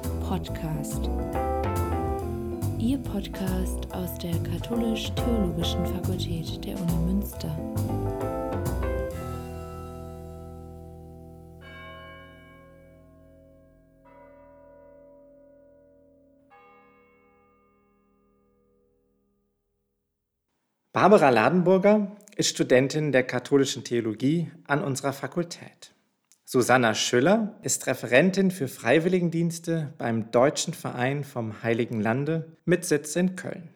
Podcast. Ihr Podcast aus der Katholisch-Theologischen Fakultät der Uni Münster. Barbara Ladenburger ist Studentin der katholischen Theologie an unserer Fakultät. Susanna Schüller ist Referentin für Freiwilligendienste beim Deutschen Verein vom Heiligen Lande mit Sitz in Köln.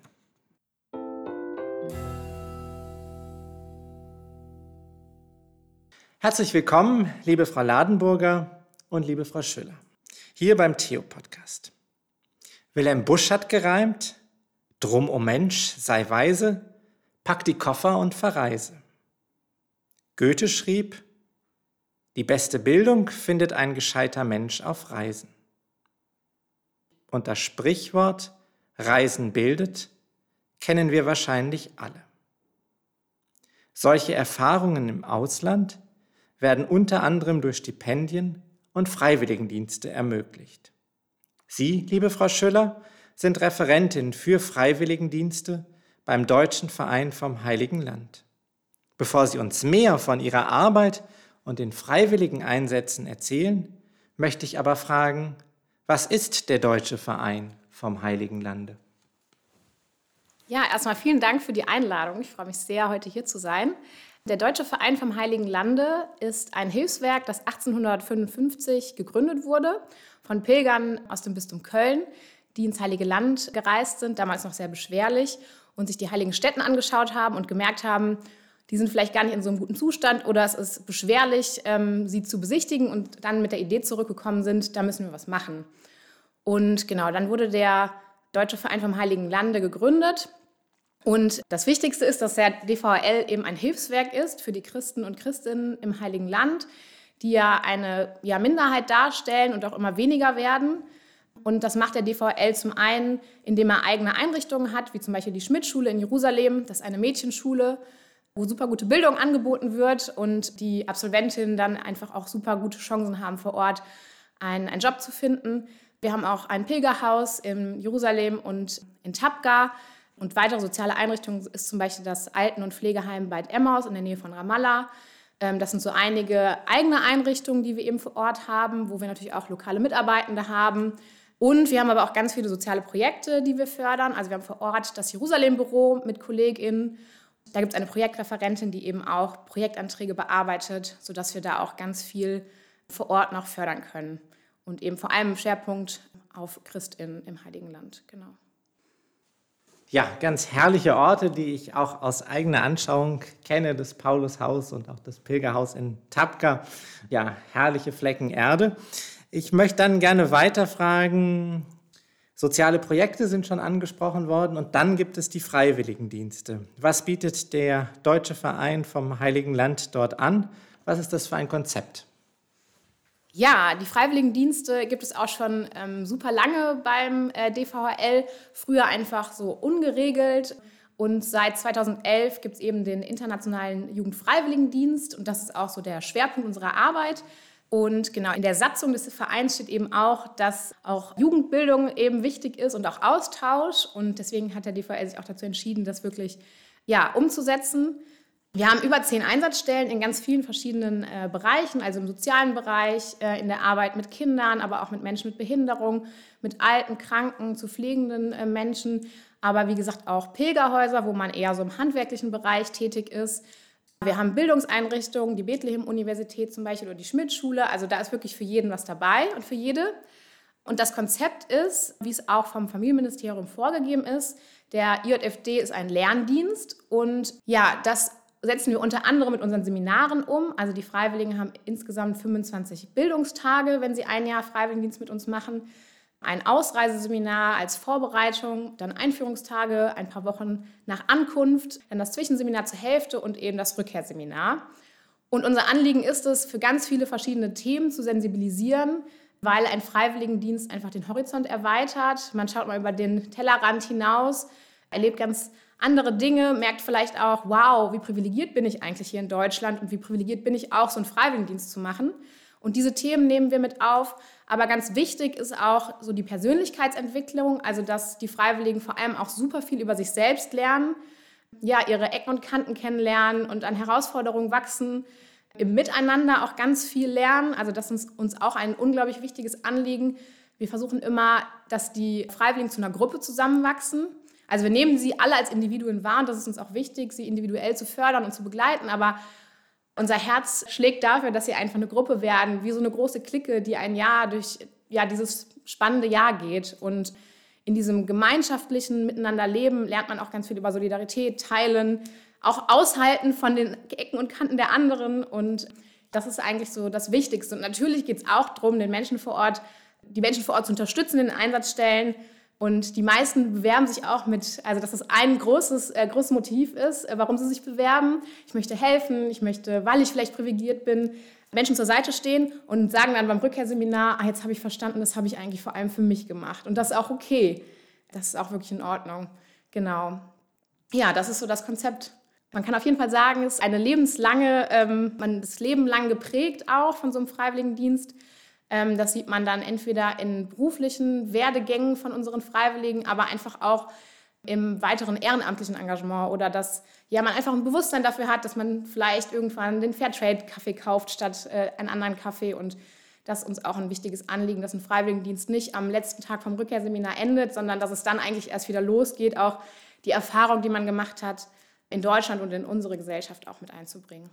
Herzlich willkommen, liebe Frau Ladenburger und liebe Frau Schüller, hier beim Theo-Podcast. Wilhelm Busch hat gereimt, Drum, o Mensch, sei weise, pack die Koffer und verreise. Goethe schrieb, die beste Bildung findet ein gescheiter Mensch auf Reisen. Und das Sprichwort Reisen bildet kennen wir wahrscheinlich alle. Solche Erfahrungen im Ausland werden unter anderem durch Stipendien und Freiwilligendienste ermöglicht. Sie, liebe Frau Schüller, sind Referentin für Freiwilligendienste beim Deutschen Verein vom Heiligen Land. Bevor Sie uns mehr von Ihrer Arbeit und den freiwilligen Einsätzen erzählen, möchte ich aber fragen, was ist der Deutsche Verein vom Heiligen Lande? Ja, erstmal vielen Dank für die Einladung. Ich freue mich sehr, heute hier zu sein. Der Deutsche Verein vom Heiligen Lande ist ein Hilfswerk, das 1855 gegründet wurde von Pilgern aus dem Bistum Köln, die ins Heilige Land gereist sind, damals noch sehr beschwerlich, und sich die heiligen Städten angeschaut haben und gemerkt haben, die sind vielleicht gar nicht in so einem guten Zustand oder es ist beschwerlich, ähm, sie zu besichtigen und dann mit der Idee zurückgekommen sind, da müssen wir was machen. Und genau, dann wurde der Deutsche Verein vom Heiligen Lande gegründet. Und das Wichtigste ist, dass der DVL eben ein Hilfswerk ist für die Christen und Christinnen im Heiligen Land, die ja eine ja, Minderheit darstellen und auch immer weniger werden. Und das macht der DVL zum einen, indem er eigene Einrichtungen hat, wie zum Beispiel die Schmidt-Schule in Jerusalem, das ist eine Mädchenschule, wo super gute Bildung angeboten wird und die Absolventinnen dann einfach auch super gute Chancen haben, vor Ort einen, einen Job zu finden. Wir haben auch ein Pilgerhaus in Jerusalem und in Tabga. Und weitere soziale Einrichtungen ist zum Beispiel das Alten- und Pflegeheim Beit Emmaus in der Nähe von Ramallah. Ähm, das sind so einige eigene Einrichtungen, die wir eben vor Ort haben, wo wir natürlich auch lokale Mitarbeitende haben. Und wir haben aber auch ganz viele soziale Projekte, die wir fördern. Also wir haben vor Ort das Jerusalem-Büro mit KollegInnen da gibt es eine Projektreferentin, die eben auch Projektanträge bearbeitet, sodass wir da auch ganz viel vor Ort noch fördern können. Und eben vor allem Schwerpunkt auf Christinnen im Heiligen Land. Genau. Ja, ganz herrliche Orte, die ich auch aus eigener Anschauung kenne, das Paulushaus und auch das Pilgerhaus in Tapka. Ja, herrliche Flecken Erde. Ich möchte dann gerne weiterfragen, Soziale Projekte sind schon angesprochen worden und dann gibt es die Freiwilligendienste. Was bietet der Deutsche Verein vom Heiligen Land dort an? Was ist das für ein Konzept? Ja, die Freiwilligendienste gibt es auch schon ähm, super lange beim äh, DVHL. Früher einfach so ungeregelt. Und seit 2011 gibt es eben den Internationalen Jugendfreiwilligendienst. Und das ist auch so der Schwerpunkt unserer Arbeit. Und genau, in der Satzung des Vereins steht eben auch, dass auch Jugendbildung eben wichtig ist und auch Austausch. Und deswegen hat der DVL sich auch dazu entschieden, das wirklich ja, umzusetzen. Wir haben über zehn Einsatzstellen in ganz vielen verschiedenen äh, Bereichen, also im sozialen Bereich, äh, in der Arbeit mit Kindern, aber auch mit Menschen mit Behinderung, mit alten, kranken, zu pflegenden äh, Menschen, aber wie gesagt auch Pilgerhäuser, wo man eher so im handwerklichen Bereich tätig ist. Wir haben Bildungseinrichtungen, die Bethlehem-Universität zum Beispiel oder die Schmidt-Schule. Also da ist wirklich für jeden was dabei und für jede. Und das Konzept ist, wie es auch vom Familienministerium vorgegeben ist, der IJFD ist ein Lerndienst und ja, das setzen wir unter anderem mit unseren Seminaren um. Also die Freiwilligen haben insgesamt 25 Bildungstage, wenn sie ein Jahr Freiwilligendienst mit uns machen ein Ausreiseseminar als Vorbereitung, dann Einführungstage, ein paar Wochen nach Ankunft, dann das Zwischenseminar zur Hälfte und eben das Rückkehrseminar. Und unser Anliegen ist es, für ganz viele verschiedene Themen zu sensibilisieren, weil ein Freiwilligendienst einfach den Horizont erweitert. Man schaut mal über den Tellerrand hinaus, erlebt ganz andere Dinge, merkt vielleicht auch, wow, wie privilegiert bin ich eigentlich hier in Deutschland und wie privilegiert bin ich auch, so einen Freiwilligendienst zu machen. Und diese Themen nehmen wir mit auf. Aber ganz wichtig ist auch so die Persönlichkeitsentwicklung, also dass die Freiwilligen vor allem auch super viel über sich selbst lernen, ja, ihre Ecken und Kanten kennenlernen und an Herausforderungen wachsen, im Miteinander auch ganz viel lernen. Also das ist uns auch ein unglaublich wichtiges Anliegen. Wir versuchen immer, dass die Freiwilligen zu einer Gruppe zusammenwachsen. Also wir nehmen sie alle als Individuen wahr und das ist uns auch wichtig, sie individuell zu fördern und zu begleiten. Aber unser Herz schlägt dafür, dass sie einfach eine Gruppe werden, wie so eine große Clique, die ein Jahr durch ja, dieses spannende Jahr geht. Und in diesem gemeinschaftlichen Miteinanderleben lernt man auch ganz viel über Solidarität, Teilen, auch Aushalten von den Ecken und Kanten der anderen. Und das ist eigentlich so das Wichtigste. Und natürlich geht es auch darum, den Menschen vor Ort, die Menschen vor Ort zu unterstützen in den Einsatzstellen. Und die meisten bewerben sich auch mit, also dass das ein großes, äh, großes Motiv ist, äh, warum sie sich bewerben. Ich möchte helfen, ich möchte, weil ich vielleicht privilegiert bin, Menschen zur Seite stehen und sagen dann beim Rückkehrseminar, ah, jetzt habe ich verstanden, das habe ich eigentlich vor allem für mich gemacht. Und das ist auch okay. Das ist auch wirklich in Ordnung. Genau. Ja, das ist so das Konzept. Man kann auf jeden Fall sagen, es ist eine lebenslange, ähm, man das Leben lang geprägt auch von so einem Freiwilligendienst. Ähm, das sieht man dann entweder in beruflichen Werdegängen von unseren Freiwilligen, aber einfach auch im weiteren ehrenamtlichen Engagement oder dass ja, man einfach ein Bewusstsein dafür hat, dass man vielleicht irgendwann den Fairtrade-Kaffee kauft statt äh, einen anderen Kaffee und das ist uns auch ein wichtiges Anliegen, dass ein Freiwilligendienst nicht am letzten Tag vom Rückkehrseminar endet, sondern dass es dann eigentlich erst wieder losgeht, auch die Erfahrung, die man gemacht hat, in Deutschland und in unsere Gesellschaft auch mit einzubringen.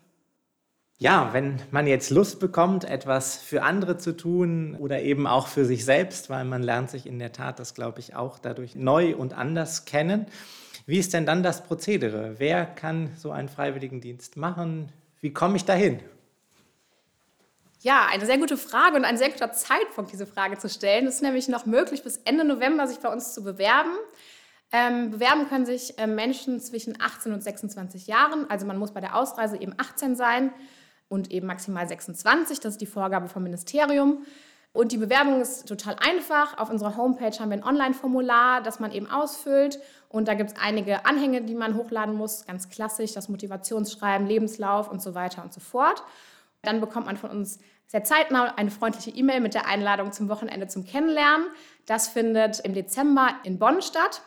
Ja, wenn man jetzt Lust bekommt, etwas für andere zu tun oder eben auch für sich selbst, weil man lernt sich in der Tat das, glaube ich, auch dadurch neu und anders kennen. Wie ist denn dann das Prozedere? Wer kann so einen Freiwilligendienst machen? Wie komme ich dahin? Ja, eine sehr gute Frage und ein sehr guter Zeitpunkt, diese Frage zu stellen. Es ist nämlich noch möglich, bis Ende November sich bei uns zu bewerben. Ähm, bewerben können sich äh, Menschen zwischen 18 und 26 Jahren. Also man muss bei der Ausreise eben 18 sein und eben maximal 26. Das ist die Vorgabe vom Ministerium. Und die Bewerbung ist total einfach. Auf unserer Homepage haben wir ein Online-Formular, das man eben ausfüllt. Und da gibt es einige Anhänge, die man hochladen muss. Ganz klassisch, das Motivationsschreiben, Lebenslauf und so weiter und so fort. Dann bekommt man von uns sehr zeitnah eine freundliche E-Mail mit der Einladung zum Wochenende zum Kennenlernen. Das findet im Dezember in Bonn statt.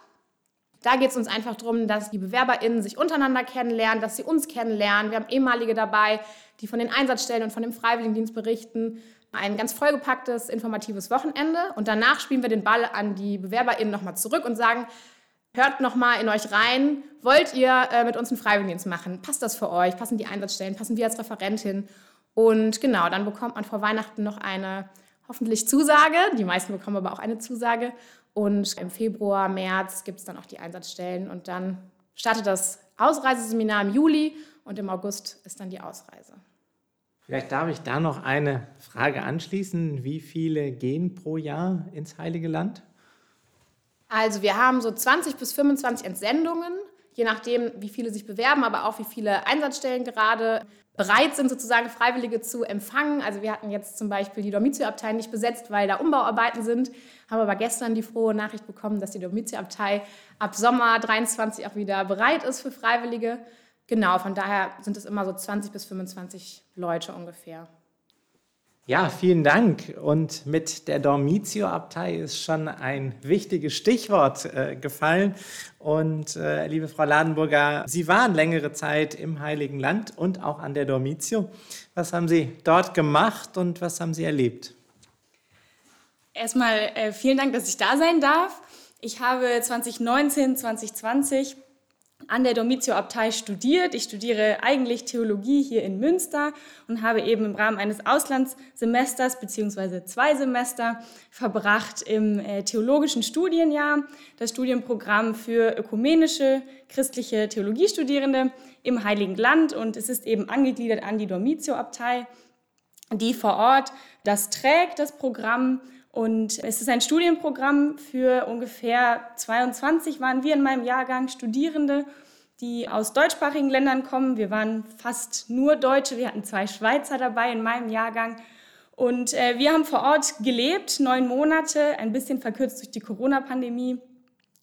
Da geht es uns einfach darum, dass die BewerberInnen sich untereinander kennenlernen, dass sie uns kennenlernen. Wir haben ehemalige dabei, die von den Einsatzstellen und von dem Freiwilligendienst berichten. Ein ganz vollgepacktes, informatives Wochenende. Und danach spielen wir den Ball an die BewerberInnen nochmal zurück und sagen, hört nochmal in euch rein. Wollt ihr äh, mit uns einen Freiwilligendienst machen? Passt das für euch? Passen die Einsatzstellen? Passen wir als Referentin? Und genau, dann bekommt man vor Weihnachten noch eine hoffentlich Zusage. Die meisten bekommen aber auch eine Zusage. Und im Februar, März gibt es dann auch die Einsatzstellen und dann startet das Ausreiseseminar im Juli und im August ist dann die Ausreise. Vielleicht darf ich da noch eine Frage anschließen. Wie viele gehen pro Jahr ins Heilige Land? Also wir haben so 20 bis 25 Entsendungen, je nachdem, wie viele sich bewerben, aber auch wie viele Einsatzstellen gerade bereit sind, sozusagen Freiwillige zu empfangen. Also wir hatten jetzt zum Beispiel die Domizilabtei nicht besetzt, weil da Umbauarbeiten sind, haben aber gestern die frohe Nachricht bekommen, dass die Domizilabtei ab Sommer 23 auch wieder bereit ist für Freiwillige. Genau, von daher sind es immer so 20 bis 25 Leute ungefähr. Ja, vielen Dank. Und mit der Dormitio-Abtei ist schon ein wichtiges Stichwort äh, gefallen. Und äh, liebe Frau Ladenburger, Sie waren längere Zeit im Heiligen Land und auch an der Dormitio. Was haben Sie dort gemacht und was haben Sie erlebt? Erstmal äh, vielen Dank, dass ich da sein darf. Ich habe 2019, 2020 an der Domitio-Abtei studiert. Ich studiere eigentlich Theologie hier in Münster und habe eben im Rahmen eines Auslandssemesters beziehungsweise zwei Semester verbracht im äh, theologischen Studienjahr, das Studienprogramm für ökumenische christliche Theologiestudierende im Heiligen Land. Und es ist eben angegliedert an die Domitio-Abtei, die vor Ort das trägt, das Programm und es ist ein Studienprogramm für ungefähr 22 waren wir in meinem Jahrgang Studierende, die aus deutschsprachigen Ländern kommen. Wir waren fast nur Deutsche, wir hatten zwei Schweizer dabei in meinem Jahrgang. Und äh, wir haben vor Ort gelebt, neun Monate, ein bisschen verkürzt durch die Corona-Pandemie.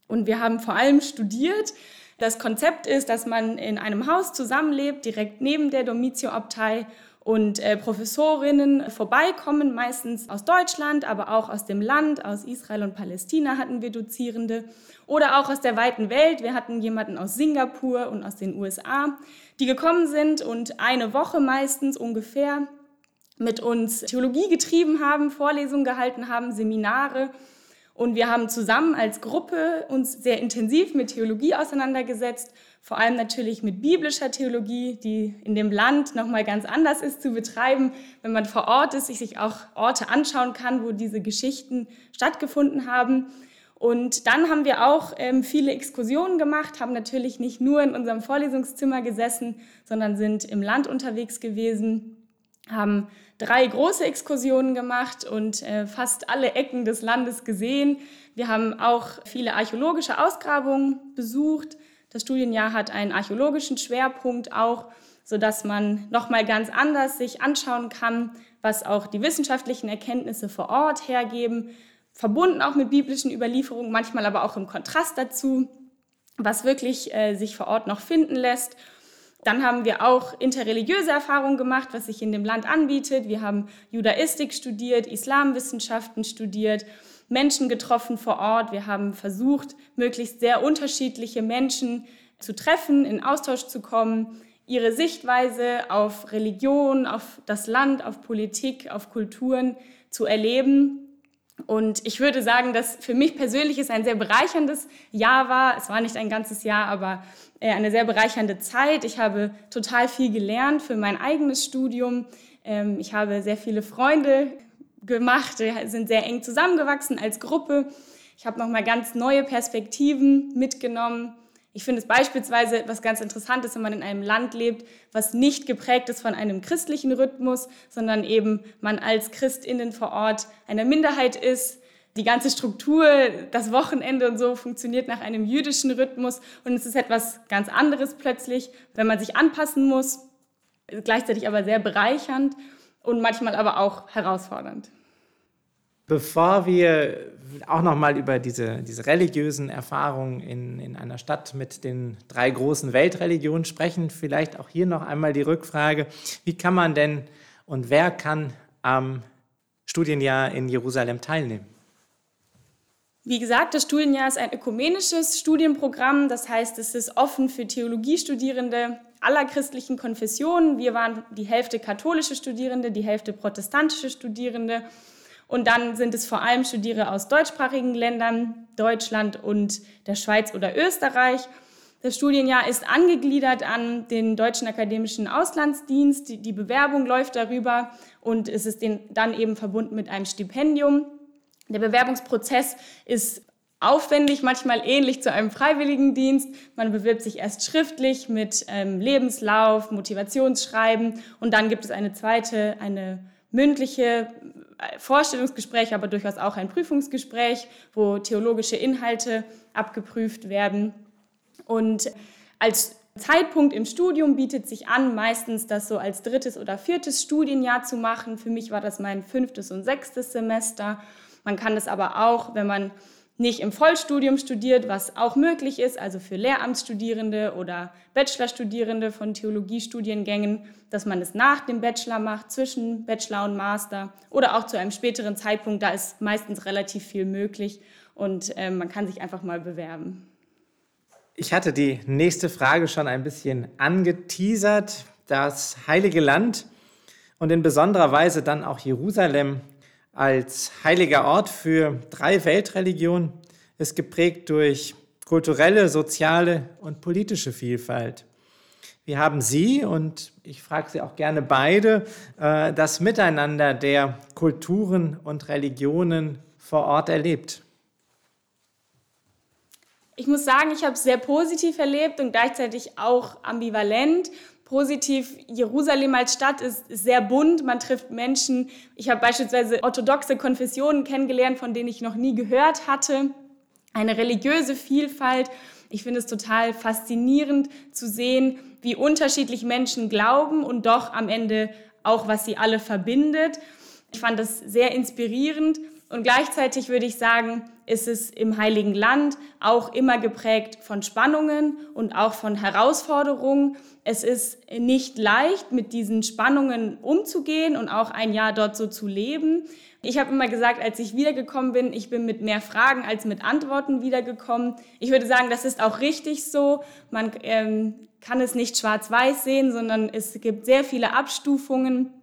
Und wir haben vor allem studiert. Das Konzept ist, dass man in einem Haus zusammenlebt, direkt neben der Domitio-Abtei und äh, Professorinnen vorbeikommen, meistens aus Deutschland, aber auch aus dem Land, aus Israel und Palästina hatten wir Dozierende oder auch aus der weiten Welt. Wir hatten jemanden aus Singapur und aus den USA, die gekommen sind und eine Woche meistens ungefähr mit uns Theologie getrieben haben, Vorlesungen gehalten haben, Seminare. Und wir haben zusammen als Gruppe uns sehr intensiv mit Theologie auseinandergesetzt vor allem natürlich mit biblischer Theologie, die in dem Land nochmal ganz anders ist zu betreiben, wenn man vor Ort ist, sich auch Orte anschauen kann, wo diese Geschichten stattgefunden haben. Und dann haben wir auch ähm, viele Exkursionen gemacht, haben natürlich nicht nur in unserem Vorlesungszimmer gesessen, sondern sind im Land unterwegs gewesen, haben drei große Exkursionen gemacht und äh, fast alle Ecken des Landes gesehen. Wir haben auch viele archäologische Ausgrabungen besucht, das Studienjahr hat einen archäologischen Schwerpunkt auch, sodass man nochmal ganz anders sich anschauen kann, was auch die wissenschaftlichen Erkenntnisse vor Ort hergeben, verbunden auch mit biblischen Überlieferungen, manchmal aber auch im Kontrast dazu, was wirklich äh, sich vor Ort noch finden lässt. Dann haben wir auch interreligiöse Erfahrungen gemacht, was sich in dem Land anbietet. Wir haben Judaistik studiert, Islamwissenschaften studiert Menschen getroffen vor Ort. Wir haben versucht, möglichst sehr unterschiedliche Menschen zu treffen, in Austausch zu kommen, ihre Sichtweise auf Religion, auf das Land, auf Politik, auf Kulturen zu erleben. Und ich würde sagen, dass für mich persönlich es ein sehr bereicherndes Jahr war. Es war nicht ein ganzes Jahr, aber äh, eine sehr bereichernde Zeit. Ich habe total viel gelernt für mein eigenes Studium. Ähm, ich habe sehr viele Freunde gemacht. Sind sehr eng zusammengewachsen als Gruppe. Ich habe nochmal ganz neue Perspektiven mitgenommen. Ich finde es beispielsweise etwas ganz Interessantes, wenn man in einem Land lebt, was nicht geprägt ist von einem christlichen Rhythmus, sondern eben man als Christinnen vor Ort eine Minderheit ist. Die ganze Struktur, das Wochenende und so funktioniert nach einem jüdischen Rhythmus und es ist etwas ganz anderes plötzlich, wenn man sich anpassen muss, gleichzeitig aber sehr bereichernd und manchmal aber auch herausfordernd. Bevor wir auch nochmal über diese, diese religiösen Erfahrungen in, in einer Stadt mit den drei großen Weltreligionen sprechen, vielleicht auch hier noch einmal die Rückfrage, wie kann man denn und wer kann am Studienjahr in Jerusalem teilnehmen? Wie gesagt, das Studienjahr ist ein ökumenisches Studienprogramm, das heißt, es ist offen für Theologiestudierende aller christlichen Konfessionen. Wir waren die Hälfte katholische Studierende, die Hälfte protestantische Studierende. Und dann sind es vor allem Studierende aus deutschsprachigen Ländern, Deutschland und der Schweiz oder Österreich. Das Studienjahr ist angegliedert an den Deutschen Akademischen Auslandsdienst. Die, Bewerbung läuft darüber und es ist dann eben verbunden mit einem Stipendium. Der Bewerbungsprozess ist aufwendig, manchmal ähnlich zu einem Freiwilligendienst. Man bewirbt sich erst schriftlich mit ähm, Lebenslauf, Motivationsschreiben und dann gibt es eine zweite, eine mündliche Vorstellungsgespräch, aber durchaus auch ein Prüfungsgespräch, wo theologische Inhalte abgeprüft werden. Und als Zeitpunkt im Studium bietet sich an, meistens das so als drittes oder viertes Studienjahr zu machen. Für mich war das mein fünftes und sechstes Semester. Man kann das aber auch, wenn man nicht im Vollstudium studiert, was auch möglich ist, also für Lehramtsstudierende oder Bachelorstudierende von Theologiestudiengängen, dass man es nach dem Bachelor macht, zwischen Bachelor und Master oder auch zu einem späteren Zeitpunkt. Da ist meistens relativ viel möglich und äh, man kann sich einfach mal bewerben. Ich hatte die nächste Frage schon ein bisschen angeteasert. Das Heilige Land und in besonderer Weise dann auch Jerusalem als heiliger Ort für drei Weltreligionen ist geprägt durch kulturelle, soziale und politische Vielfalt. Wie haben Sie, und ich frage Sie auch gerne beide, äh, das Miteinander der Kulturen und Religionen vor Ort erlebt? Ich muss sagen, ich habe es sehr positiv erlebt und gleichzeitig auch ambivalent positiv. Jerusalem als Stadt ist, sehr bunt. Man trifft Menschen. Ich habe beispielsweise orthodoxe Konfessionen kennengelernt, von denen ich noch nie gehört hatte. Eine religiöse Vielfalt. Ich finde es total faszinierend zu sehen, wie unterschiedlich Menschen glauben und doch am Ende auch, was sie alle verbindet. Ich fand das sehr inspirierend. Und gleichzeitig würde ich sagen, ist es im Heiligen Land auch immer geprägt von Spannungen und auch von Herausforderungen. Es ist nicht leicht, mit diesen Spannungen umzugehen und auch ein Jahr dort so zu leben. Ich habe immer gesagt, als ich wiedergekommen bin, ich bin mit mehr Fragen als mit Antworten wiedergekommen. Ich würde sagen, das ist auch richtig so. Man ähm, kann es nicht schwarz-weiß sehen, sondern es gibt sehr viele Abstufungen.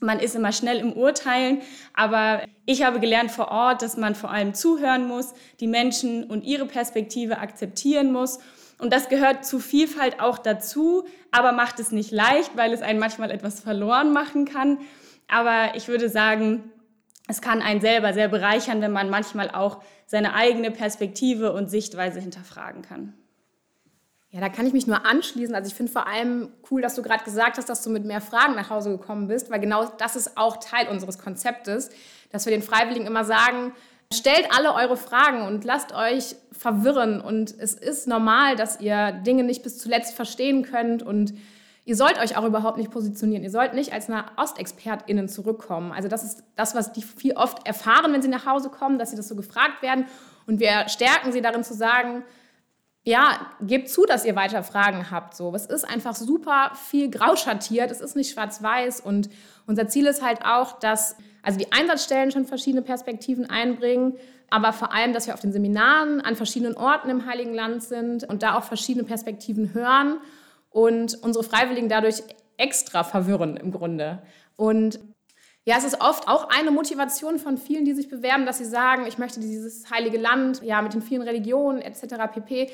Man ist immer schnell im Urteilen, aber ich habe gelernt vor Ort, dass man vor allem zuhören muss, die Menschen und ihre Perspektive akzeptieren muss. Und das gehört zu Vielfalt auch dazu, aber macht es nicht leicht, weil es einen manchmal etwas verloren machen kann. Aber ich würde sagen, es kann einen selber sehr bereichern, wenn man manchmal auch seine eigene Perspektive und Sichtweise hinterfragen kann. Ja, da kann ich mich nur anschließen. Also ich finde vor allem cool, dass du gerade gesagt hast, dass du mit mehr Fragen nach Hause gekommen bist, weil genau das ist auch Teil unseres Konzeptes, dass wir den Freiwilligen immer sagen, stellt alle eure Fragen und lasst euch verwirren. Und es ist normal, dass ihr Dinge nicht bis zuletzt verstehen könnt und Ihr sollt euch auch überhaupt nicht positionieren. Ihr sollt nicht als eine Ostexpertinnen zurückkommen. Also das ist das, was die viel oft erfahren, wenn sie nach Hause kommen, dass sie das so gefragt werden. Und wir stärken sie darin zu sagen, ja, gebt zu, dass ihr weiter Fragen habt. So, es ist einfach super viel grau schattiert. Es ist nicht schwarz-weiß. Und unser Ziel ist halt auch, dass also die Einsatzstellen schon verschiedene Perspektiven einbringen, aber vor allem, dass wir auf den Seminaren an verschiedenen Orten im Heiligen Land sind und da auch verschiedene Perspektiven hören und unsere Freiwilligen dadurch extra verwirren im Grunde. Und ja, es ist oft auch eine Motivation von vielen, die sich bewerben, dass sie sagen, ich möchte dieses heilige Land, ja, mit den vielen Religionen etc. pp.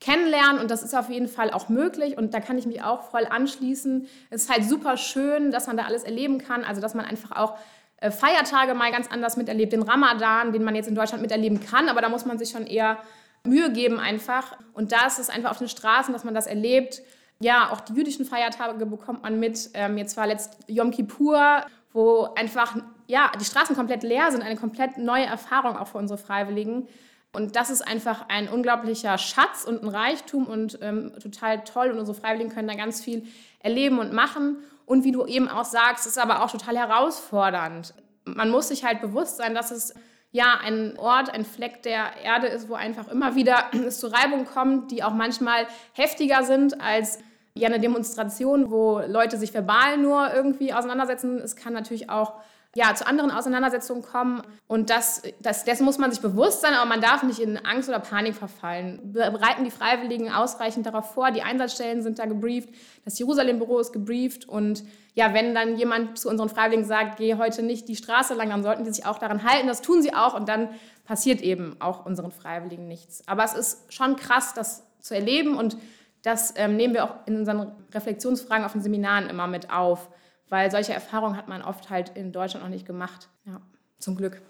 kennenlernen und das ist auf jeden Fall auch möglich und da kann ich mich auch voll anschließen. Es ist halt super schön, dass man da alles erleben kann, also dass man einfach auch äh, Feiertage mal ganz anders miterlebt, den Ramadan, den man jetzt in Deutschland miterleben kann, aber da muss man sich schon eher Mühe geben einfach und da ist es einfach auf den Straßen, dass man das erlebt ja, auch die jüdischen Feiertage bekommt man mit. Ähm, jetzt war letzt Yom Kippur, wo einfach ja, die Straßen komplett leer sind, eine komplett neue Erfahrung auch für unsere Freiwilligen. Und das ist einfach ein unglaublicher Schatz und ein Reichtum und ähm, total toll. Und unsere Freiwilligen können da ganz viel erleben und machen. Und wie du eben auch sagst, ist aber auch total herausfordernd. Man muss sich halt bewusst sein, dass es ja ein Ort, ein Fleck der Erde ist, wo einfach immer wieder es zu Reibung kommt, die auch manchmal heftiger sind als ja eine Demonstration, wo Leute sich verbal nur irgendwie auseinandersetzen. Es kann natürlich auch ja, zu anderen Auseinandersetzungen kommen. Und das, das, dessen muss man sich bewusst sein, aber man darf nicht in Angst oder Panik verfallen. Bereiten die Freiwilligen ausreichend darauf vor. Die Einsatzstellen sind da gebrieft. Das Jerusalem-Büro ist gebrieft. Und ja, wenn dann jemand zu unseren Freiwilligen sagt, geh heute nicht die Straße lang, dann sollten die sich auch daran halten. Das tun sie auch. Und dann passiert eben auch unseren Freiwilligen nichts. Aber es ist schon krass, das zu erleben und das ähm, nehmen wir auch in unseren Reflexionsfragen auf den Seminaren immer mit auf, weil solche Erfahrungen hat man oft halt in Deutschland noch nicht gemacht. Ja, zum Glück.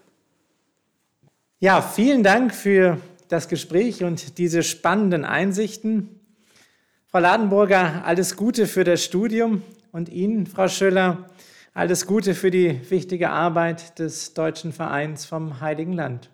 Ja, vielen Dank für das Gespräch und diese spannenden Einsichten. Frau Ladenburger, alles Gute für das Studium und Ihnen, Frau Schöller, alles Gute für die wichtige Arbeit des Deutschen Vereins vom Heiligen Land.